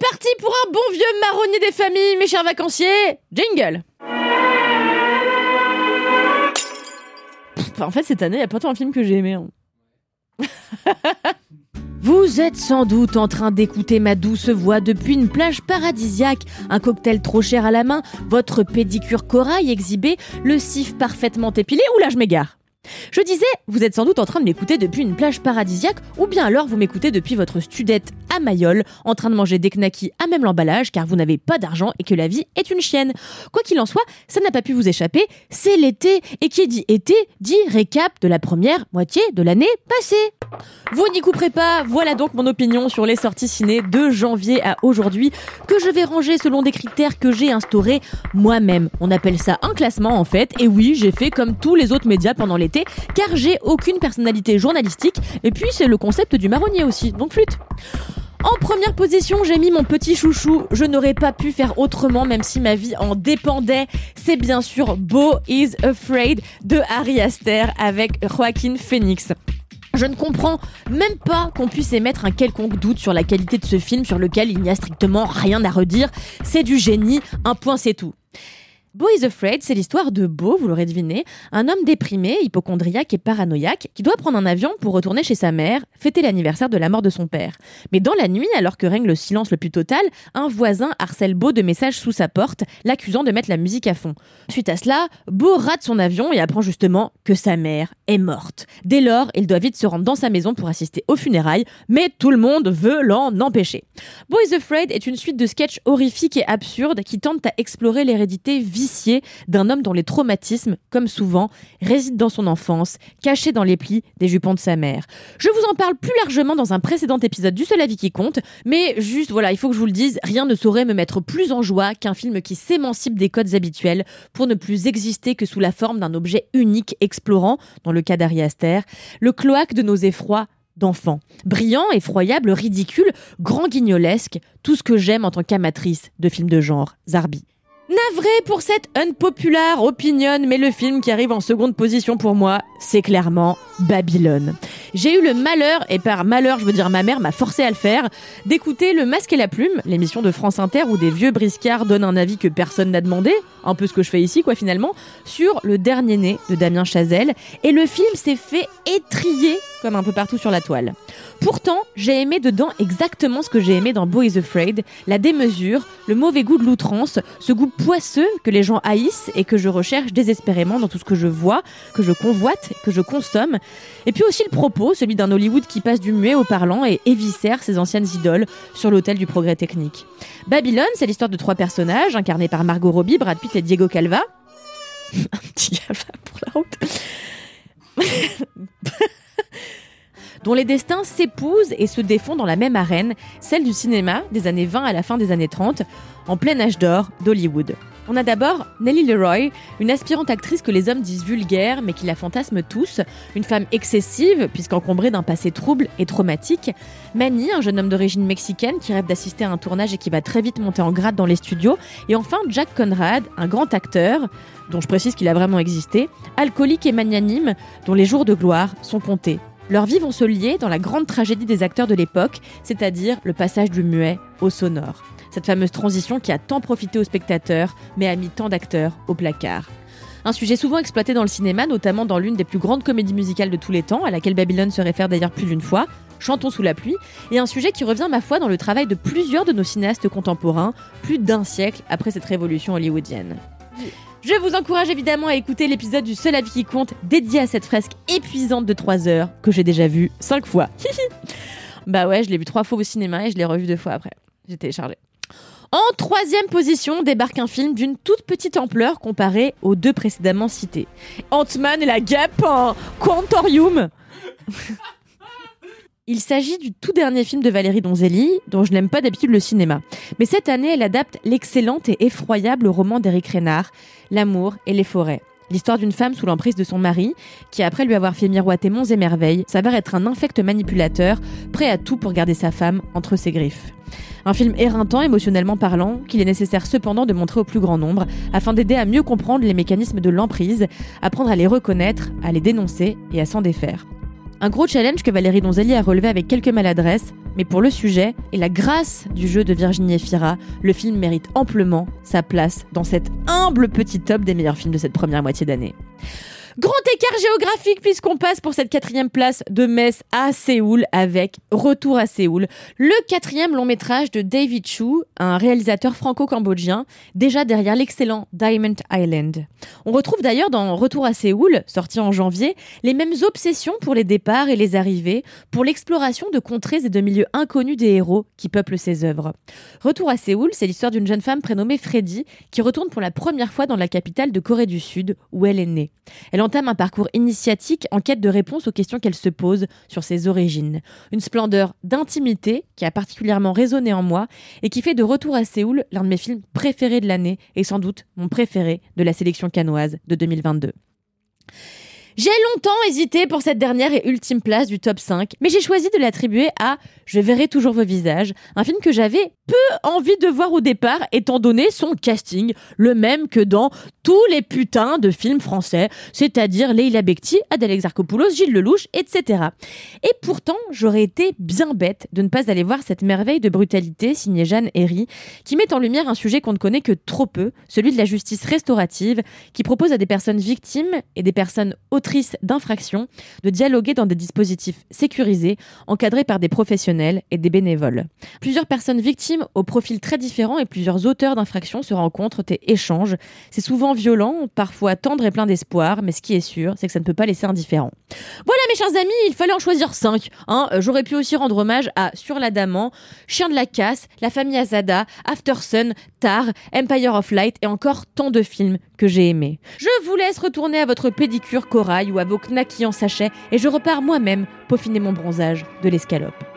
Parti pour un bon vieux marronnier des familles, mes chers vacanciers. Jingle. Pff, en fait, cette année, il n'y a pas tant de films que j'ai aimé. hein. Vous êtes sans doute en train d'écouter ma douce voix depuis une plage paradisiaque, un cocktail trop cher à la main, votre pédicure corail exhibé, le cif parfaitement épilé, ou là je m'égare. Je disais, vous êtes sans doute en train de m'écouter depuis une plage paradisiaque, ou bien alors vous m'écoutez depuis votre studette à Mayol, en train de manger des knackis à même l'emballage, car vous n'avez pas d'argent et que la vie est une chienne. Quoi qu'il en soit, ça n'a pas pu vous échapper, c'est l'été, et qui dit été dit récap de la première moitié de l'année passée. Vous n'y couperez pas, voilà donc mon opinion sur les sorties ciné de janvier à aujourd'hui, que je vais ranger selon des critères que j'ai instaurés moi-même. On appelle ça un classement en fait, et oui, j'ai fait comme tous les autres médias pendant l'été, car j'ai aucune personnalité journalistique, et puis c'est le concept du marronnier aussi, donc flûte. En première position, j'ai mis mon petit chouchou. Je n'aurais pas pu faire autrement, même si ma vie en dépendait. C'est bien sûr Beau is Afraid de Harry Aster avec Joaquin Phoenix. Je ne comprends même pas qu'on puisse émettre un quelconque doute sur la qualité de ce film sur lequel il n'y a strictement rien à redire. C'est du génie, un point c'est tout. Beau is Afraid, c'est l'histoire de Beau, vous l'aurez deviné, un homme déprimé, hypochondriaque et paranoïaque, qui doit prendre un avion pour retourner chez sa mère, fêter l'anniversaire de la mort de son père. Mais dans la nuit, alors que règne le silence le plus total, un voisin harcèle Beau de messages sous sa porte, l'accusant de mettre la musique à fond. Suite à cela, Beau rate son avion et apprend justement que sa mère est morte. Dès lors, il doit vite se rendre dans sa maison pour assister aux funérailles, mais tout le monde veut l'en empêcher. Beau is Afraid est une suite de sketchs horrifiques et absurdes qui tentent à explorer l'hérédité d'un homme dont les traumatismes, comme souvent, résident dans son enfance, cachés dans les plis des jupons de sa mère. Je vous en parle plus largement dans un précédent épisode du Seul avis qui compte, mais juste voilà, il faut que je vous le dise, rien ne saurait me mettre plus en joie qu'un film qui s'émancipe des codes habituels pour ne plus exister que sous la forme d'un objet unique explorant, dans le cas d'Ari Aster, le cloaque de nos effrois d'enfants. Brillant, effroyable, ridicule, grand guignolesque, tout ce que j'aime en tant qu'amatrice de films de genre, Zarbi. Navré pour cette unpopular opinion, mais le film qui arrive en seconde position pour moi, c'est clairement Babylone. J'ai eu le malheur, et par malheur je veux dire ma mère m'a forcé à le faire, d'écouter Le Masque et la Plume, l'émission de France Inter où des vieux briscards donnent un avis que personne n'a demandé, un peu ce que je fais ici quoi finalement, sur Le Dernier Né de Damien Chazelle, et le film s'est fait étrier comme un peu partout sur la toile. Pourtant, j'ai aimé dedans exactement ce que j'ai aimé dans Boy is Afraid, la démesure, le mauvais goût de l'outrance, ce goût poisseux que les gens haïssent et que je recherche désespérément dans tout ce que je vois, que je convoite, que je consomme. Et puis aussi le propos, celui d'un Hollywood qui passe du muet au parlant et éviscère ses anciennes idoles sur l'autel du progrès technique. Babylone, c'est l'histoire de trois personnages incarnés par Margot Robbie, Brad Pitt et Diego Calva. un petit Calva pour la route dont les destins s'épousent et se défont dans la même arène, celle du cinéma des années 20 à la fin des années 30, en plein âge d'or d'Hollywood. On a d'abord Nellie Leroy, une aspirante actrice que les hommes disent vulgaire mais qui la fantasment tous, une femme excessive puisqu'encombrée d'un passé trouble et traumatique. Manny, un jeune homme d'origine mexicaine qui rêve d'assister à un tournage et qui va très vite monter en grade dans les studios. Et enfin Jack Conrad, un grand acteur dont je précise qu'il a vraiment existé, alcoolique et magnanime, dont les jours de gloire sont comptés. Leurs vies vont se lier dans la grande tragédie des acteurs de l'époque, c'est-à-dire le passage du muet au sonore. Cette fameuse transition qui a tant profité aux spectateurs, mais a mis tant d'acteurs au placard. Un sujet souvent exploité dans le cinéma, notamment dans l'une des plus grandes comédies musicales de tous les temps, à laquelle Babylone se réfère d'ailleurs plus d'une fois, Chantons sous la pluie, et un sujet qui revient, ma foi, dans le travail de plusieurs de nos cinéastes contemporains, plus d'un siècle après cette révolution hollywoodienne. Je vous encourage évidemment à écouter l'épisode du Seul avis qui compte dédié à cette fresque épuisante de 3 heures que j'ai déjà vue 5 fois. bah ouais, je l'ai vu 3 fois au cinéma et je l'ai revu deux fois après. J'ai téléchargé. En troisième position débarque un film d'une toute petite ampleur comparé aux deux précédemment cités. Ant-Man et la guêpe en Quantorium. Il s'agit du tout dernier film de Valérie Donzelli, dont je n'aime pas d'habitude le cinéma. Mais cette année, elle adapte l'excellent et effroyable roman d'Éric Reynard, L'amour et les forêts. L'histoire d'une femme sous l'emprise de son mari, qui après lui avoir fait miroiter monts et merveilles, s'avère être un infect manipulateur, prêt à tout pour garder sa femme entre ses griffes. Un film éreintant, émotionnellement parlant, qu'il est nécessaire cependant de montrer au plus grand nombre, afin d'aider à mieux comprendre les mécanismes de l'emprise, apprendre à les reconnaître, à les dénoncer et à s'en défaire. Un gros challenge que Valérie Donzelli a relevé avec quelques maladresses, mais pour le sujet et la grâce du jeu de Virginie Efira, le film mérite amplement sa place dans cet humble petit top des meilleurs films de cette première moitié d'année. Grand écart géographique puisqu'on passe pour cette quatrième place de Metz à Séoul avec Retour à Séoul, le quatrième long métrage de David Chu, un réalisateur franco-cambodgien, déjà derrière l'excellent Diamond Island. On retrouve d'ailleurs dans Retour à Séoul, sorti en janvier, les mêmes obsessions pour les départs et les arrivées, pour l'exploration de contrées et de milieux inconnus des héros qui peuplent ses œuvres. Retour à Séoul, c'est l'histoire d'une jeune femme prénommée Freddy qui retourne pour la première fois dans la capitale de Corée du Sud où elle est née. Entame un parcours initiatique en quête de réponse aux questions qu'elle se pose sur ses origines. Une splendeur d'intimité qui a particulièrement résonné en moi et qui fait de Retour à Séoul l'un de mes films préférés de l'année et sans doute mon préféré de la sélection canoise de 2022. J'ai longtemps hésité pour cette dernière et ultime place du top 5, mais j'ai choisi de l'attribuer à Je verrai toujours vos visages, un film que j'avais peu envie de voir au départ, étant donné son casting, le même que dans tous les putains de films français, c'est-à-dire Leila Bekti, Adèle Exarchopoulos, Gilles Lelouch, etc. Et pourtant, j'aurais été bien bête de ne pas aller voir cette merveille de brutalité signée Jeanne Herry, qui met en lumière un sujet qu'on ne connaît que trop peu, celui de la justice restaurative, qui propose à des personnes victimes et des personnes autrices d'infractions de dialoguer dans des dispositifs sécurisés, encadrés par des professionnels et des bénévoles. Plusieurs personnes victimes au profil très différent et plusieurs auteurs d'infractions se rencontrent et échangent. C'est souvent violent, parfois tendre et plein d'espoir, mais ce qui est sûr, c'est que ça ne peut pas laisser indifférent. Voilà mes chers amis, il fallait en choisir 5. Hein. Euh, j'aurais pu aussi rendre hommage à Sur l'Adamant, Chien de la Casse, La famille Azada, After Sun, Tar, Empire of Light et encore tant de films que j'ai aimés. Je vous laisse retourner à votre pédicure corail ou à vos knackis en sachet et je repars moi-même peaufiner mon bronzage de l'escalope.